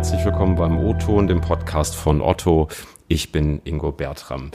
herzlich willkommen beim O-Ton, dem Podcast von Otto. Ich bin Ingo Bertram.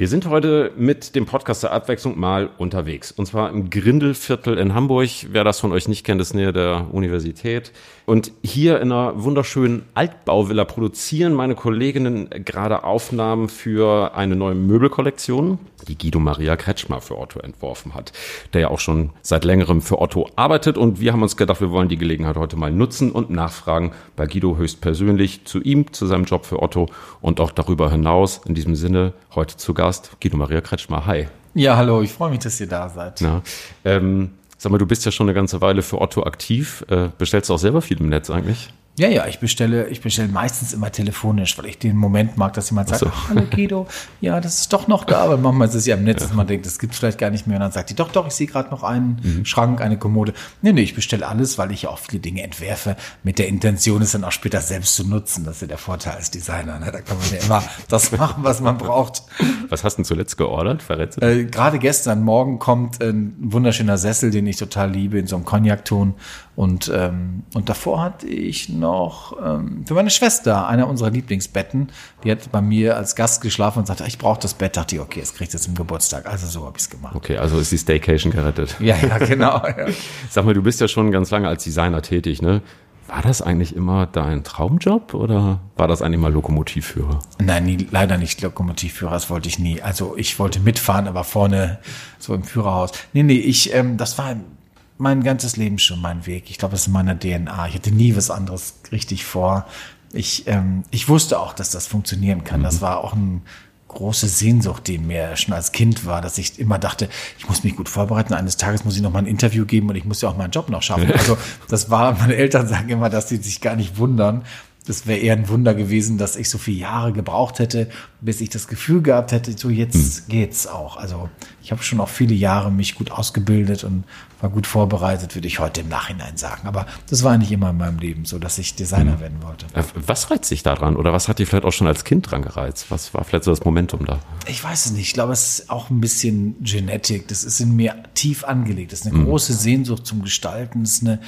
Wir sind heute mit dem Podcast der Abwechslung mal unterwegs. Und zwar im Grindelviertel in Hamburg. Wer das von euch nicht kennt, ist nähe der Universität. Und hier in einer wunderschönen Altbauvilla produzieren meine Kolleginnen gerade Aufnahmen für eine neue Möbelkollektion, die Guido Maria Kretschmer für Otto entworfen hat, der ja auch schon seit längerem für Otto arbeitet. Und wir haben uns gedacht, wir wollen die Gelegenheit heute mal nutzen und nachfragen bei Guido höchstpersönlich zu ihm, zu seinem Job für Otto und auch darüber hinaus. In diesem Sinne heute zu Gast Gast, Guido Maria Kretschmer. Hi. Ja, hallo, ich freue mich, dass ihr da seid. Na, ähm, sag mal, du bist ja schon eine ganze Weile für Otto aktiv. Äh, bestellst du auch selber viel im Netz eigentlich? Ja, ja, ich bestelle, ich bestelle meistens immer telefonisch, weil ich den Moment mag, dass jemand sagt, so. hallo Guido, ja, das ist doch noch da, aber manchmal ist es ja im Netz, ja. dass man denkt, das gibt es vielleicht gar nicht mehr und dann sagt die, doch, doch, ich sehe gerade noch einen mhm. Schrank, eine Kommode. Nee, nee, ich bestelle alles, weil ich auch viele Dinge entwerfe, mit der Intention, es dann auch später selbst zu nutzen. Das ist ja der Vorteil als Designer. Ne? Da kann man ja immer das machen, was man braucht. Was hast du denn zuletzt geordert? Verrätst du? Äh, gerade gestern Morgen kommt ein wunderschöner Sessel, den ich total liebe, in so einem Cognac-Ton und, ähm, und davor hatte ich noch ähm, für meine Schwester einer unserer Lieblingsbetten. Die hat bei mir als Gast geschlafen und sagte, ich brauche das Bett. Dachte ich, okay, jetzt kriegt es zum Geburtstag. Also so habe ich es gemacht. Okay, also ist die Staycation gerettet. Ja, ja, genau. Ja. Sag mal, du bist ja schon ganz lange als Designer tätig, ne? War das eigentlich immer dein Traumjob oder war das eigentlich mal Lokomotivführer? Nein, nie, leider nicht Lokomotivführer, das wollte ich nie. Also ich wollte mitfahren, aber vorne so im Führerhaus. Nee, nee, ich, ähm, das war mein ganzes Leben schon mein Weg. Ich glaube, das ist in meiner DNA. Ich hatte nie was anderes richtig vor. Ich, ähm, ich wusste auch, dass das funktionieren kann. Mhm. Das war auch eine große Sehnsucht, die mir schon als Kind war, dass ich immer dachte, ich muss mich gut vorbereiten. Eines Tages muss ich noch mal ein Interview geben und ich muss ja auch meinen Job noch schaffen. Also das war, meine Eltern sagen immer, dass sie sich gar nicht wundern, das wäre eher ein Wunder gewesen, dass ich so viele Jahre gebraucht hätte, bis ich das Gefühl gehabt hätte, so jetzt hm. geht's auch. Also ich habe schon auch viele Jahre mich gut ausgebildet und war gut vorbereitet, würde ich heute im Nachhinein sagen. Aber das war nicht immer in meinem Leben so, dass ich Designer hm. werden wollte. Äh, was reizt dich daran? Oder was hat dich vielleicht auch schon als Kind dran gereizt? Was war vielleicht so das Momentum da? Ich weiß es nicht. Ich glaube, es ist auch ein bisschen Genetik. Das ist in mir tief angelegt. Das ist eine hm. große Sehnsucht zum Gestalten. Das ist eine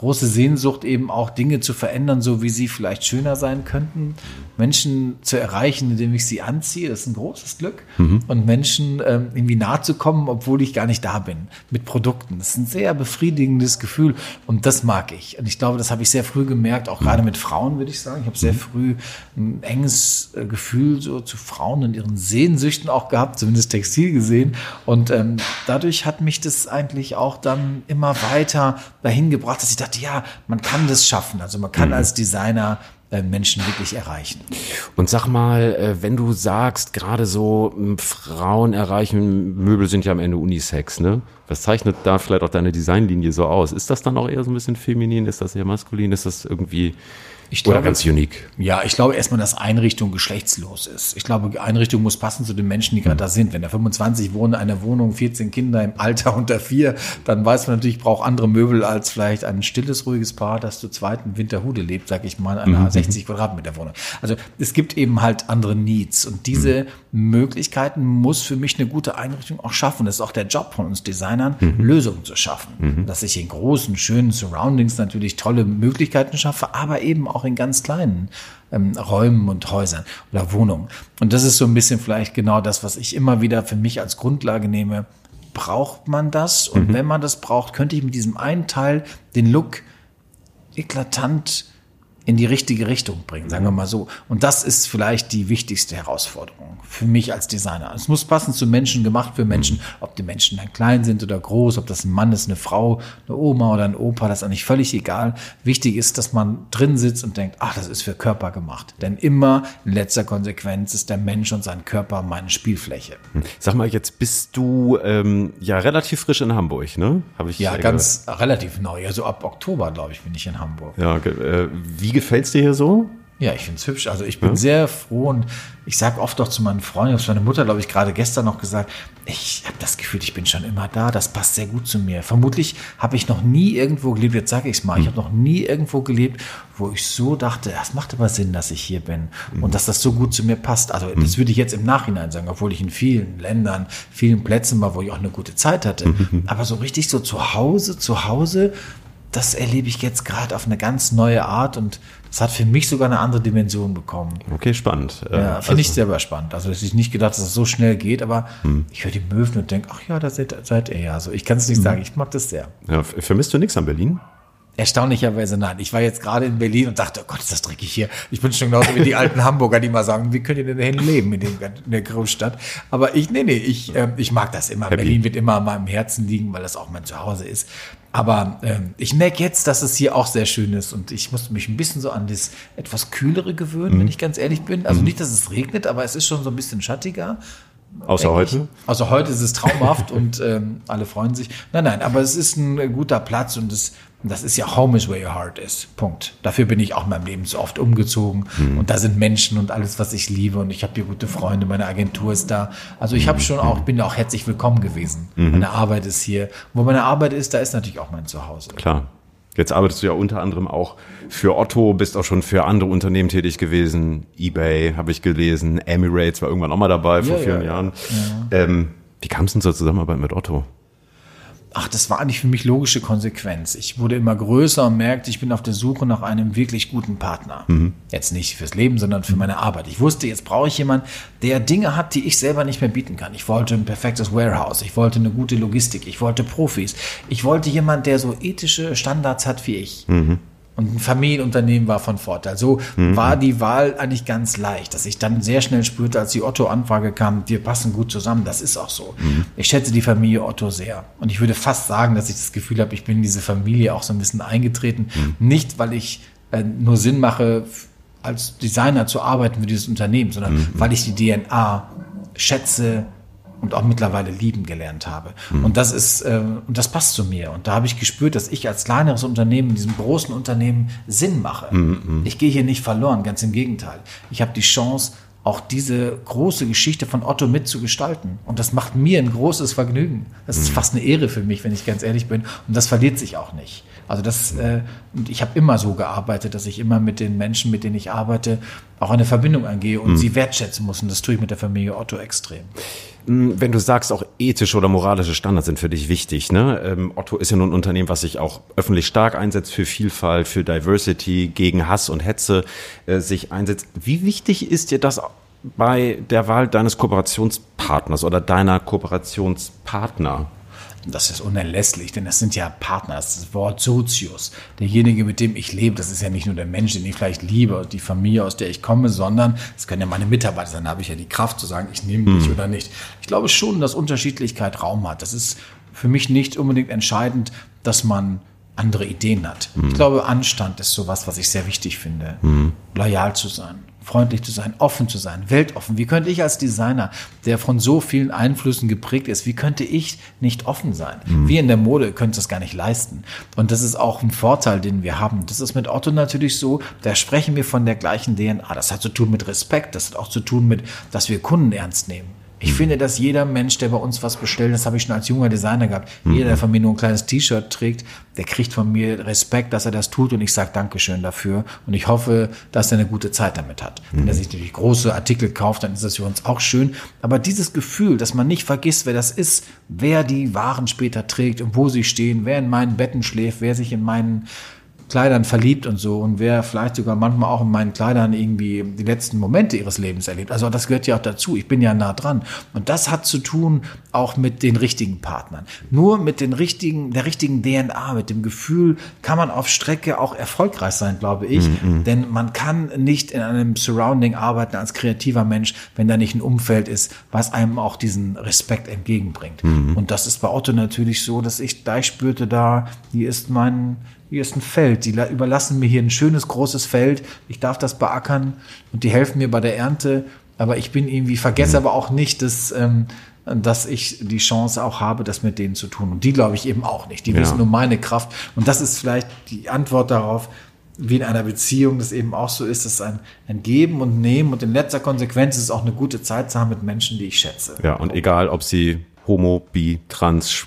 große Sehnsucht, eben auch Dinge zu verändern, so wie sie vielleicht schöner sein könnten. Menschen zu erreichen, indem ich sie anziehe, das ist ein großes Glück. Mhm. Und Menschen ähm, irgendwie nahe zu kommen, obwohl ich gar nicht da bin, mit Produkten. Das ist ein sehr befriedigendes Gefühl und das mag ich. Und ich glaube, das habe ich sehr früh gemerkt, auch gerade mit Frauen, würde ich sagen. Ich habe sehr mhm. früh ein enges äh, Gefühl so zu Frauen und ihren Sehnsüchten auch gehabt, zumindest Textil gesehen. Und ähm, dadurch hat mich das eigentlich auch dann immer weiter dahin gebracht, dass ich dachte, gesagt, ja, man kann das schaffen. Also man kann mhm. als Designer äh, Menschen wirklich erreichen. Und sag mal, äh, wenn du sagst, gerade so Frauen erreichen, Möbel sind ja am Ende Unisex, ne? Was zeichnet da vielleicht auch deine Designlinie so aus? Ist das dann auch eher so ein bisschen feminin? Ist das eher maskulin? Ist das irgendwie ich glaube, Oder ganz unique. Ja, ich glaube erstmal, dass Einrichtung geschlechtslos ist. Ich glaube, Einrichtung muss passen zu den Menschen, die gerade da sind. Wenn da 25 wohnen in einer Wohnung, 14 Kinder im Alter unter vier, dann weiß man natürlich, ich brauche andere Möbel als vielleicht ein stilles, ruhiges Paar, das zu zweiten Winterhude lebt, sag ich mal, in einer mhm. 60 Quadratmeter Wohnung. Also es gibt eben halt andere Needs und diese mhm. Möglichkeiten muss für mich eine gute Einrichtung auch schaffen. Das ist auch der Job von uns Designern, mhm. Lösungen zu schaffen. Mhm. Dass ich in großen, schönen Surroundings natürlich tolle Möglichkeiten schaffe, aber eben auch auch in ganz kleinen ähm, Räumen und Häusern oder Wohnungen. Und das ist so ein bisschen vielleicht genau das, was ich immer wieder für mich als Grundlage nehme. Braucht man das? Und mhm. wenn man das braucht, könnte ich mit diesem einen Teil den Look eklatant in die richtige Richtung bringen, sagen wir mal so. Und das ist vielleicht die wichtigste Herausforderung für mich als Designer. Es muss passen zu Menschen, gemacht für Menschen, ob die Menschen dann klein sind oder groß, ob das ein Mann ist, eine Frau, eine Oma oder ein Opa, das ist eigentlich völlig egal. Wichtig ist, dass man drin sitzt und denkt, ach, das ist für Körper gemacht. Denn immer in letzter Konsequenz ist der Mensch und sein Körper meine Spielfläche. Hm. Sag mal, jetzt bist du ähm, ja relativ frisch in Hamburg, ne? Habe ich ja ganz relativ neu. Also ab Oktober, glaube ich, bin ich in Hamburg. Ja, äh, wie gefällt es dir hier so? Ja, ich finde es hübsch. Also ich bin ja. sehr froh und ich sage oft auch zu meinen Freunden, das meine Mutter, glaube ich, gerade gestern noch gesagt, ich habe das Gefühl, ich bin schon immer da, das passt sehr gut zu mir. Vermutlich habe ich noch nie irgendwo gelebt, jetzt sage ich es mal, mhm. ich habe noch nie irgendwo gelebt, wo ich so dachte, es macht aber Sinn, dass ich hier bin mhm. und dass das so gut zu mir passt. Also mhm. das würde ich jetzt im Nachhinein sagen, obwohl ich in vielen Ländern, vielen Plätzen war, wo ich auch eine gute Zeit hatte. Mhm. Aber so richtig so zu Hause, zu Hause, das erlebe ich jetzt gerade auf eine ganz neue Art und Das hat für mich sogar eine andere Dimension bekommen. Okay, spannend. Ja, finde also, ich selber spannend. Also, ich nicht gedacht, dass es das so schnell geht, aber hm. ich höre die Möwen und denke, ach ja, da seid, seid ihr ja. Also, ich kann es nicht hm. sagen, ich mag das sehr. Ja, vermisst du nichts an Berlin? Erstaunlicherweise nein. Ich war jetzt gerade in Berlin und dachte, oh Gott, ist das dreckig hier. Ich bin schon genauso wie die alten Hamburger, die mal sagen, wie könnt ihr denn dahin leben in, dem, in der Großstadt? Aber ich, nee, nee, ich, äh, ich mag das immer. Happy. Berlin wird immer an meinem Herzen liegen, weil das auch mein Zuhause ist. Aber ähm, ich merke jetzt, dass es hier auch sehr schön ist und ich musste mich ein bisschen so an das etwas kühlere gewöhnen, mhm. wenn ich ganz ehrlich bin. Also mhm. nicht, dass es regnet, aber es ist schon so ein bisschen schattiger. Außer heute? Außer heute ist es traumhaft und ähm, alle freuen sich. Nein, nein, aber es ist ein guter Platz und es das ist ja Home is where your heart is. Punkt. Dafür bin ich auch in meinem Leben so oft umgezogen. Mhm. Und da sind Menschen und alles, was ich liebe. Und ich habe hier gute Freunde. Meine Agentur ist da. Also ich habe mhm. schon auch, bin auch herzlich willkommen gewesen. Mhm. Meine Arbeit ist hier. Wo meine Arbeit ist, da ist natürlich auch mein Zuhause. Klar. Jetzt arbeitest du ja unter anderem auch für Otto, bist auch schon für andere Unternehmen tätig gewesen. eBay habe ich gelesen. Emirates war irgendwann auch mal dabei vor ja, vielen ja, Jahren. Ja. Ähm, wie kam es denn zur Zusammenarbeit mit Otto? Ach, das war eigentlich für mich logische Konsequenz. Ich wurde immer größer und merkte, ich bin auf der Suche nach einem wirklich guten Partner. Mhm. Jetzt nicht fürs Leben, sondern für meine Arbeit. Ich wusste, jetzt brauche ich jemanden, der Dinge hat, die ich selber nicht mehr bieten kann. Ich wollte ein perfektes Warehouse. Ich wollte eine gute Logistik. Ich wollte Profis. Ich wollte jemanden, der so ethische Standards hat wie ich. Mhm. Und ein Familienunternehmen war von Vorteil. So mhm. war die Wahl eigentlich ganz leicht, dass ich dann sehr schnell spürte, als die Otto-Anfrage kam, wir passen gut zusammen. Das ist auch so. Mhm. Ich schätze die Familie Otto sehr. Und ich würde fast sagen, dass ich das Gefühl habe, ich bin in diese Familie auch so ein bisschen eingetreten. Mhm. Nicht, weil ich äh, nur Sinn mache, als Designer zu arbeiten für dieses Unternehmen, sondern mhm. weil ich die DNA schätze, und auch mittlerweile lieben gelernt habe. Mhm. Und das ist, äh, und das passt zu mir. Und da habe ich gespürt, dass ich als kleineres Unternehmen in diesem großen Unternehmen Sinn mache. Mhm. Ich gehe hier nicht verloren, ganz im Gegenteil. Ich habe die Chance, auch diese große Geschichte von Otto mitzugestalten. Und das macht mir ein großes Vergnügen. Das ist mhm. fast eine Ehre für mich, wenn ich ganz ehrlich bin. Und das verliert sich auch nicht. Also das, äh, und ich habe immer so gearbeitet, dass ich immer mit den Menschen, mit denen ich arbeite, auch eine Verbindung angehe und mhm. sie wertschätzen muss. Und das tue ich mit der Familie Otto extrem. Hm, wenn du sagst, auch ethische oder moralische Standards sind für dich wichtig. Ne? Ähm, Otto ist ja nun ein Unternehmen, was sich auch öffentlich stark einsetzt für Vielfalt, für Diversity, gegen Hass und Hetze äh, sich einsetzt. Wie wichtig ist dir das bei der Wahl deines Kooperationspartners oder deiner Kooperationspartner? Das ist unerlässlich, denn das sind ja Partner. Das, ist das Wort Sozius. Derjenige, mit dem ich lebe, das ist ja nicht nur der Mensch, den ich vielleicht liebe, die Familie, aus der ich komme, sondern es können ja meine Mitarbeiter sein. Da habe ich ja die Kraft zu sagen, ich nehme dich hm. oder nicht. Ich glaube schon, dass Unterschiedlichkeit Raum hat. Das ist für mich nicht unbedingt entscheidend, dass man andere Ideen hat. Hm. Ich glaube, Anstand ist sowas, was ich sehr wichtig finde. Hm. Loyal zu sein freundlich zu sein, offen zu sein, weltoffen. Wie könnte ich als Designer, der von so vielen Einflüssen geprägt ist, wie könnte ich nicht offen sein? Mhm. Wir in der Mode können das gar nicht leisten. Und das ist auch ein Vorteil, den wir haben. Das ist mit Otto natürlich so, da sprechen wir von der gleichen DNA. Das hat zu tun mit Respekt, das hat auch zu tun mit, dass wir Kunden ernst nehmen. Ich finde, dass jeder Mensch, der bei uns was bestellt, das habe ich schon als junger Designer gehabt, mhm. jeder, der von mir nur ein kleines T-Shirt trägt, der kriegt von mir Respekt, dass er das tut und ich sage Dankeschön dafür und ich hoffe, dass er eine gute Zeit damit hat. Mhm. Wenn er sich natürlich große Artikel kauft, dann ist das für uns auch schön. Aber dieses Gefühl, dass man nicht vergisst, wer das ist, wer die Waren später trägt und wo sie stehen, wer in meinen Betten schläft, wer sich in meinen Kleidern verliebt und so und wer vielleicht sogar manchmal auch in meinen Kleidern irgendwie die letzten Momente ihres Lebens erlebt. Also das gehört ja auch dazu. Ich bin ja nah dran. Und das hat zu tun auch mit den richtigen Partnern. Nur mit den richtigen, der richtigen DNA, mit dem Gefühl kann man auf Strecke auch erfolgreich sein, glaube ich. Mm -mm. Denn man kann nicht in einem Surrounding arbeiten als kreativer Mensch, wenn da nicht ein Umfeld ist, was einem auch diesen Respekt entgegenbringt. Mm und das ist bei Otto natürlich so, dass ich gleich spürte da, hier ist mein hier ist ein Feld, die überlassen mir hier ein schönes großes Feld, ich darf das beackern und die helfen mir bei der Ernte, aber ich bin irgendwie, vergesse mhm. aber auch nicht, dass, ähm, dass ich die Chance auch habe, das mit denen zu tun. Und die glaube ich eben auch nicht. Die ja. wissen um meine Kraft. Und das ist vielleicht die Antwort darauf, wie in einer Beziehung das eben auch so ist, dass ein, ein Geben und Nehmen und in letzter Konsequenz ist es auch eine gute Zeit zu haben mit Menschen, die ich schätze. Ja, und egal, ob sie homo, bi, trans,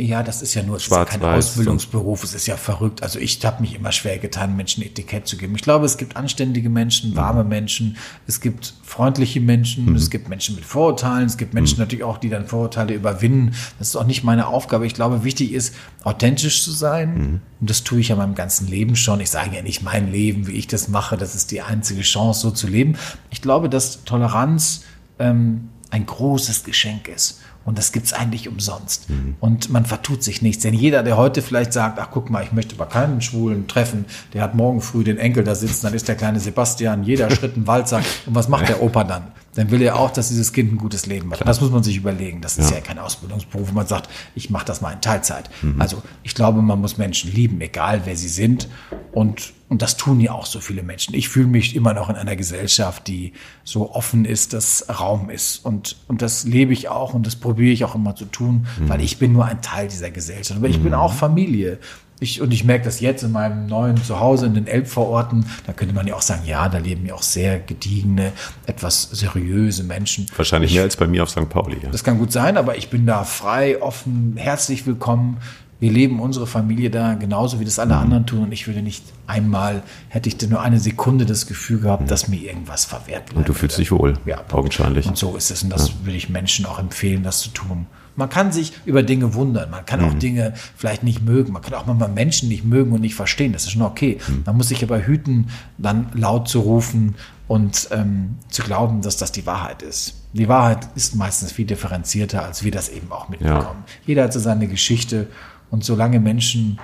Ja, das ist ja nur, es ist ja kein Ausbildungsberuf, es ist ja verrückt. Also ich habe mich immer schwer getan, Menschen Etikett zu geben. Ich glaube, es gibt anständige Menschen, warme mhm. Menschen, es gibt freundliche Menschen, mhm. es gibt Menschen mit Vorurteilen, es gibt Menschen mhm. natürlich auch, die dann Vorurteile überwinden. Das ist auch nicht meine Aufgabe. Ich glaube, wichtig ist, authentisch zu sein. Mhm. Und das tue ich ja meinem ganzen Leben schon. Ich sage ja nicht mein Leben, wie ich das mache, das ist die einzige Chance, so zu leben. Ich glaube, dass Toleranz ähm, ein großes Geschenk ist. Und das gibt's eigentlich umsonst. Mhm. Und man vertut sich nichts. Denn jeder, der heute vielleicht sagt, ach guck mal, ich möchte bei keinen Schwulen treffen, der hat morgen früh den Enkel da sitzen, dann ist der kleine Sebastian, jeder Schritt ein Walzer. Und was macht der Opa dann? Dann will er auch, dass dieses Kind ein gutes Leben hat. Das muss man sich überlegen. Das ist ja, ja kein Ausbildungsberuf, wo man sagt, ich mache das mal in Teilzeit. Mhm. Also ich glaube, man muss Menschen lieben, egal wer sie sind. Und und das tun ja auch so viele Menschen. Ich fühle mich immer noch in einer Gesellschaft, die so offen ist, dass Raum ist. Und, und das lebe ich auch und das probiere ich auch immer zu tun, mhm. weil ich bin nur ein Teil dieser Gesellschaft. Aber ich mhm. bin auch Familie. Ich, und ich merke das jetzt in meinem neuen Zuhause in den Elbvororten. Da könnte man ja auch sagen, ja, da leben ja auch sehr gediegene, etwas seriöse Menschen. Wahrscheinlich ich, mehr als bei mir auf St. Pauli. Ja. Das kann gut sein, aber ich bin da frei, offen, herzlich willkommen wir leben unsere Familie da genauso, wie das alle mhm. anderen tun. Und ich würde nicht einmal, hätte ich nur eine Sekunde das Gefühl gehabt, mhm. dass mir irgendwas verwehrt bleibt. Und du fühlst dich wohl, ja, augenscheinlich. Und so ist es. Und das ja. würde ich Menschen auch empfehlen, das zu tun. Man kann sich über Dinge wundern. Man kann mhm. auch Dinge vielleicht nicht mögen. Man kann auch manchmal Menschen nicht mögen und nicht verstehen. Das ist schon okay. Mhm. Man muss sich aber hüten, dann laut zu rufen und ähm, zu glauben, dass das die Wahrheit ist. Die Wahrheit ist meistens viel differenzierter, als wir das eben auch mitbekommen. Ja. Jeder hat so seine Geschichte und solange Menschen,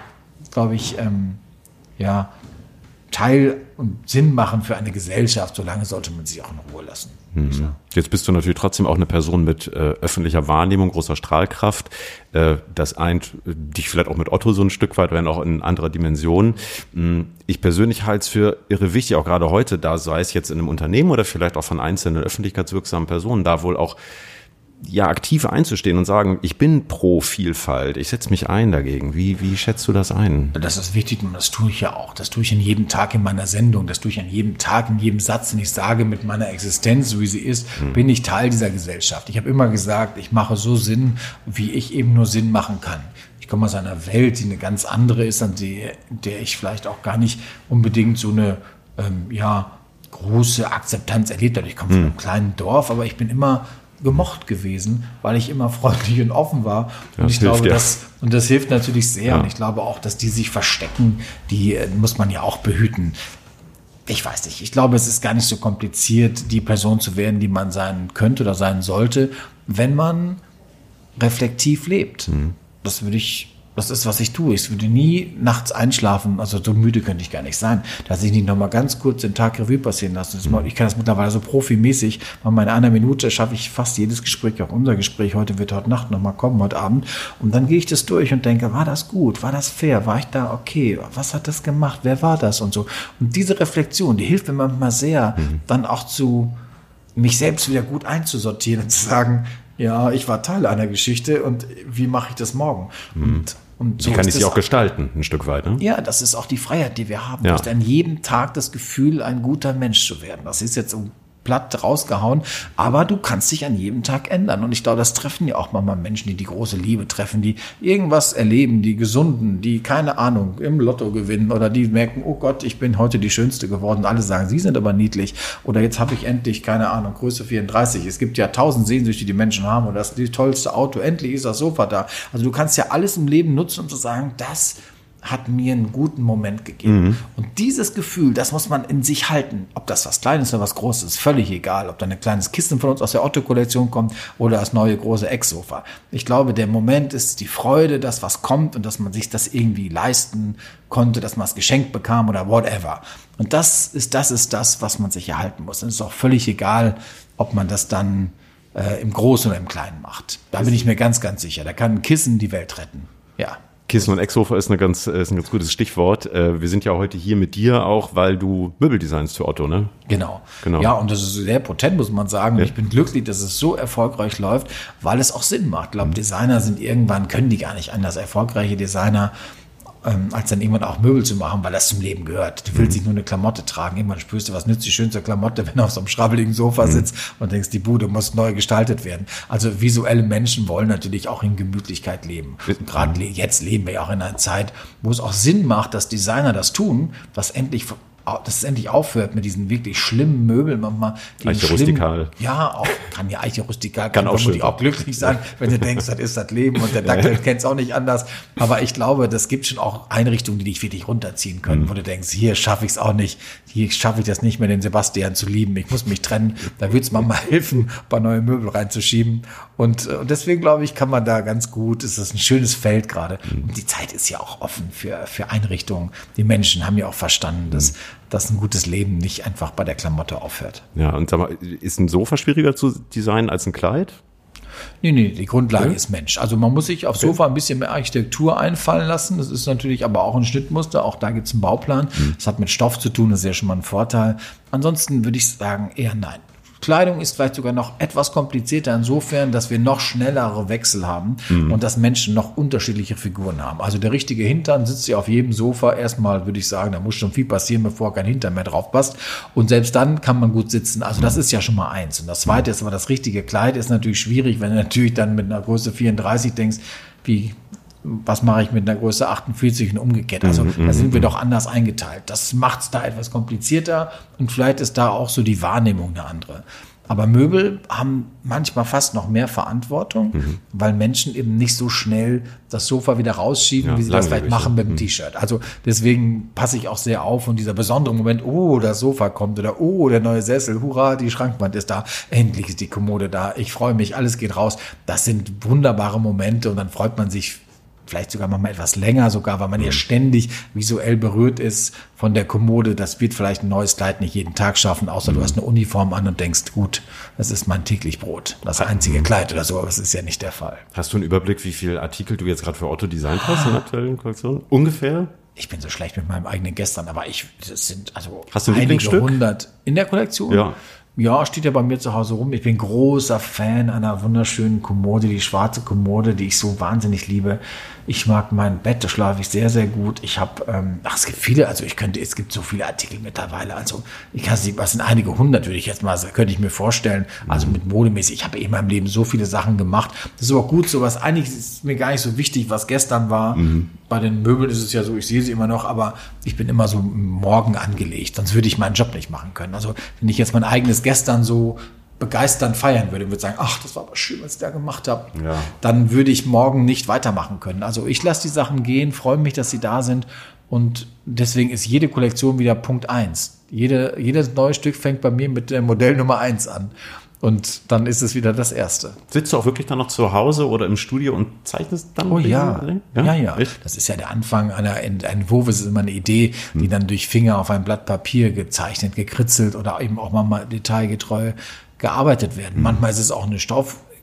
glaube ich, ähm, ja, Teil und Sinn machen für eine Gesellschaft, solange sollte man sie auch in Ruhe lassen. Mhm. Jetzt bist du natürlich trotzdem auch eine Person mit äh, öffentlicher Wahrnehmung, großer Strahlkraft. Äh, das eint äh, dich vielleicht auch mit Otto so ein Stück weit, wenn auch in anderer Dimension. Mhm. Ich persönlich halte es für irre wichtig, auch gerade heute, da sei es jetzt in einem Unternehmen oder vielleicht auch von einzelnen öffentlichkeitswirksamen Personen, da wohl auch ja aktiv einzustehen und sagen, ich bin pro Vielfalt, ich setze mich ein dagegen. Wie, wie schätzt du das ein? Das ist wichtig und das tue ich ja auch. Das tue ich in jedem Tag in meiner Sendung, das tue ich an jedem Tag, in jedem Satz, den ich sage, mit meiner Existenz, so wie sie ist, hm. bin ich Teil dieser Gesellschaft. Ich habe immer gesagt, ich mache so Sinn, wie ich eben nur Sinn machen kann. Ich komme aus einer Welt, die eine ganz andere ist, an die, der ich vielleicht auch gar nicht unbedingt so eine, ähm, ja, große Akzeptanz erlebt habe. Ich komme von hm. einem kleinen Dorf, aber ich bin immer gemocht gewesen, weil ich immer freundlich und offen war. Und ich glaube, ja. das, und das hilft natürlich sehr. Ja. Und ich glaube auch, dass die sich verstecken, die äh, muss man ja auch behüten. Ich weiß nicht. Ich glaube, es ist gar nicht so kompliziert, die Person zu werden, die man sein könnte oder sein sollte, wenn man reflektiv lebt. Mhm. Das würde ich das ist, was ich tue. Ich würde nie nachts einschlafen. Also so müde könnte ich gar nicht sein, dass ich nicht nochmal ganz kurz den Tag Revue passieren lasse. Ich kann das mittlerweile so profimäßig. Mal in einer Minute schaffe ich fast jedes Gespräch, auch unser Gespräch. Heute wird heute Nacht nochmal kommen, heute Abend. Und dann gehe ich das durch und denke, war das gut? War das fair? War ich da okay? Was hat das gemacht? Wer war das? Und so. Und diese Reflexion, die hilft mir manchmal sehr, mhm. dann auch zu, mich selbst wieder gut einzusortieren und zu sagen, ja, ich war Teil einer Geschichte und wie mache ich das morgen? Mhm. Und und so kann ich sie auch gestalten, ein Stück weit. Ne? Ja, das ist auch die Freiheit, die wir haben. Ja. Hast an jedem Tag das Gefühl, ein guter Mensch zu werden. Das ist jetzt platt rausgehauen, aber du kannst dich an jedem Tag ändern. Und ich glaube, das treffen ja auch manchmal Menschen, die die große Liebe treffen, die irgendwas erleben, die Gesunden, die keine Ahnung im Lotto gewinnen oder die merken, oh Gott, ich bin heute die Schönste geworden. Alle sagen, sie sind aber niedlich. Oder jetzt habe ich endlich, keine Ahnung, Größe 34. Es gibt ja tausend Sehnsüchte, die Menschen haben und das ist das tollste Auto. Endlich ist das Sofa da. Also du kannst ja alles im Leben nutzen, um zu sagen, das hat mir einen guten Moment gegeben. Mhm. Und dieses Gefühl, das muss man in sich halten. Ob das was Kleines oder was Großes ist, völlig egal. Ob da ein kleines Kissen von uns aus der Otto-Kollektion kommt oder das neue große Ecksofa. Ich glaube, der Moment ist die Freude, dass was kommt und dass man sich das irgendwie leisten konnte, dass man es geschenkt bekam oder whatever. Und das ist, das ist das, was man sich erhalten muss. Und es ist auch völlig egal, ob man das dann äh, im Großen oder im Kleinen macht. Da bin ich mir ganz, ganz sicher. Da kann ein Kissen die Welt retten. Ja. Kissen und Ecksofa ist, eine ganz, ist ein ganz gutes Stichwort. Äh, wir sind ja heute hier mit dir auch, weil du Möbel designst für Otto, ne? Genau. genau. Ja, und das ist sehr potent, muss man sagen. Und ja. ich bin glücklich, dass es so erfolgreich läuft, weil es auch Sinn macht. Ich glaube. Designer sind irgendwann, können die gar nicht anders. Erfolgreiche Designer ähm, als dann irgendwann auch Möbel zu machen, weil das zum Leben gehört. Du willst nicht nur eine Klamotte tragen. Irgendwann spürst du, was nützt die schönste Klamotte, wenn du auf so einem schrabbeligen Sofa mhm. sitzt und denkst, die Bude muss neu gestaltet werden. Also visuelle Menschen wollen natürlich auch in Gemütlichkeit leben. Gerade jetzt leben wir ja auch in einer Zeit, wo es auch Sinn macht, dass Designer das tun, was endlich dass es endlich aufhört mit diesen wirklich schlimmen Möbeln manchmal. Eiche rustikal. Ja, auch, kann ja Eiche rustikal, kann, kann auch, schön auch glücklich sein, wenn du denkst, das ist das Leben und der Dackel kennt es auch nicht anders. Aber ich glaube, das gibt schon auch Einrichtungen, die dich wirklich runterziehen können, mhm. wo du denkst, hier schaffe ich es auch nicht, hier schaffe ich das nicht mehr, den Sebastian zu lieben, ich muss mich trennen. Da würde es mal helfen, ein paar neue Möbel reinzuschieben. Und, und deswegen glaube ich, kann man da ganz gut, es ist ein schönes Feld gerade. Mhm. Und die Zeit ist ja auch offen für, für Einrichtungen. Die Menschen haben ja auch verstanden, dass mhm dass ein gutes Leben nicht einfach bei der Klamotte aufhört. Ja, und sag mal, ist ein Sofa schwieriger zu designen als ein Kleid? Nee, nee, die Grundlage okay. ist Mensch. Also man muss sich okay. Sofa ein bisschen mehr Architektur einfallen lassen. Das ist natürlich aber auch ein Schnittmuster. Auch da gibt es einen Bauplan. Mhm. Das hat mit Stoff zu tun, das ist ja schon mal ein Vorteil. Ansonsten würde ich sagen, eher nein. Kleidung ist vielleicht sogar noch etwas komplizierter insofern, dass wir noch schnellere Wechsel haben mhm. und dass Menschen noch unterschiedliche Figuren haben. Also der richtige Hintern sitzt ja auf jedem Sofa. Erstmal würde ich sagen, da muss schon viel passieren, bevor kein Hintern mehr drauf passt. Und selbst dann kann man gut sitzen. Also das ist ja schon mal eins. Und das zweite ist aber das richtige Kleid ist natürlich schwierig, wenn du natürlich dann mit einer Größe 34 denkst, wie was mache ich mit einer Größe 48 und umgekehrt. Also mhm, da sind wir mhm. doch anders eingeteilt. Das macht es da etwas komplizierter und vielleicht ist da auch so die Wahrnehmung eine andere. Aber Möbel haben manchmal fast noch mehr Verantwortung, mhm. weil Menschen eben nicht so schnell das Sofa wieder rausschieben, ja, wie sie das vielleicht machen mit dem mhm. T-Shirt. Also deswegen passe ich auch sehr auf und dieser besondere Moment, oh, das Sofa kommt oder oh, der neue Sessel, hurra, die Schrankwand ist da, endlich ist die Kommode da, ich freue mich, alles geht raus. Das sind wunderbare Momente und dann freut man sich vielleicht sogar mal etwas länger, sogar weil man ja mhm. ständig visuell berührt ist von der Kommode. Das wird vielleicht ein neues Kleid nicht jeden Tag schaffen, außer du mhm. hast eine Uniform an und denkst, gut, das ist mein täglich Brot, das einzige mhm. Kleid oder so, aber das ist ja nicht der Fall. Hast du einen Überblick, wie viele Artikel du jetzt gerade für Otto designt hast in der aktuellen Kollektion? Ungefähr? Ich bin so schlecht mit meinem eigenen gestern, aber ich, das sind also Hast du ein einige hundert in der Kollektion. Ja. Ja, steht ja bei mir zu Hause rum. Ich bin großer Fan einer wunderschönen Kommode, die schwarze Kommode, die ich so wahnsinnig liebe. Ich mag mein Bett, da schlafe ich sehr, sehr gut. Ich habe, ähm, ach, es gibt viele, also ich könnte, es gibt so viele Artikel mittlerweile. Also ich kann es nicht, was sind einige hundert, würde ich jetzt mal, könnte ich mir vorstellen. Also mit modemäßig. Ich habe in meinem Leben so viele Sachen gemacht. Das ist aber gut, sowas. Eigentlich ist mir gar nicht so wichtig, was gestern war. Mhm. Bei den Möbeln ist es ja so, ich sehe sie immer noch, aber ich bin immer so morgen angelegt. Sonst würde ich meinen Job nicht machen können. Also wenn ich jetzt mein eigenes gestern so begeisternd feiern würde und würde sagen, ach, das war aber schön, was ich da gemacht habe, ja. dann würde ich morgen nicht weitermachen können. Also ich lasse die Sachen gehen, freue mich, dass sie da sind und deswegen ist jede Kollektion wieder Punkt eins. Jede, jedes neue Stück fängt bei mir mit der Modell Nummer eins an. Und dann ist es wieder das Erste. Sitzt du auch wirklich dann noch zu Hause oder im Studio und zeichnest dann? Oh ja. ja, ja, ja. Das ist ja der Anfang einer ein Entwurf, ist immer eine Idee, die hm. dann durch Finger auf ein Blatt Papier gezeichnet, gekritzelt oder eben auch mal detailgetreu gearbeitet werden. Mhm. Manchmal ist es auch eine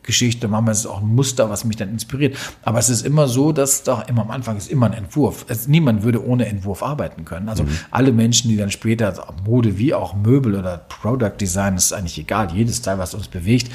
Stoffgeschichte, manchmal ist es auch ein Muster, was mich dann inspiriert. Aber es ist immer so, dass doch immer am Anfang ist immer ein Entwurf. Es, niemand würde ohne Entwurf arbeiten können. Also mhm. alle Menschen, die dann später Mode wie auch Möbel oder Product Design, ist eigentlich egal. Jedes Teil, was uns bewegt,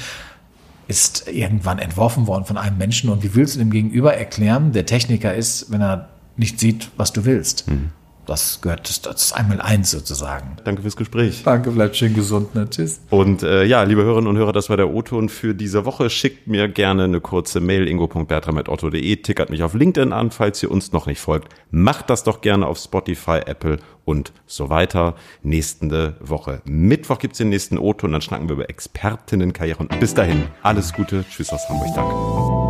ist irgendwann entworfen worden von einem Menschen. Und wie willst du dem Gegenüber erklären, der Techniker ist, wenn er nicht sieht, was du willst? Mhm das gehört, das, das ist einmal eins sozusagen. Danke fürs Gespräch. Danke, bleibt schön gesund. Ne? Tschüss. Und äh, ja, liebe Hörerinnen und Hörer, das war der O-Ton für diese Woche. Schickt mir gerne eine kurze Mail ingo.bertram.otto.de, tickert mich auf LinkedIn an, falls ihr uns noch nicht folgt. Macht das doch gerne auf Spotify, Apple und so weiter. Nächste Woche Mittwoch gibt's den nächsten O-Ton, dann schnacken wir über Expertinnenkarriere. Und bis dahin, alles Gute. Tschüss aus Hamburg. Danke.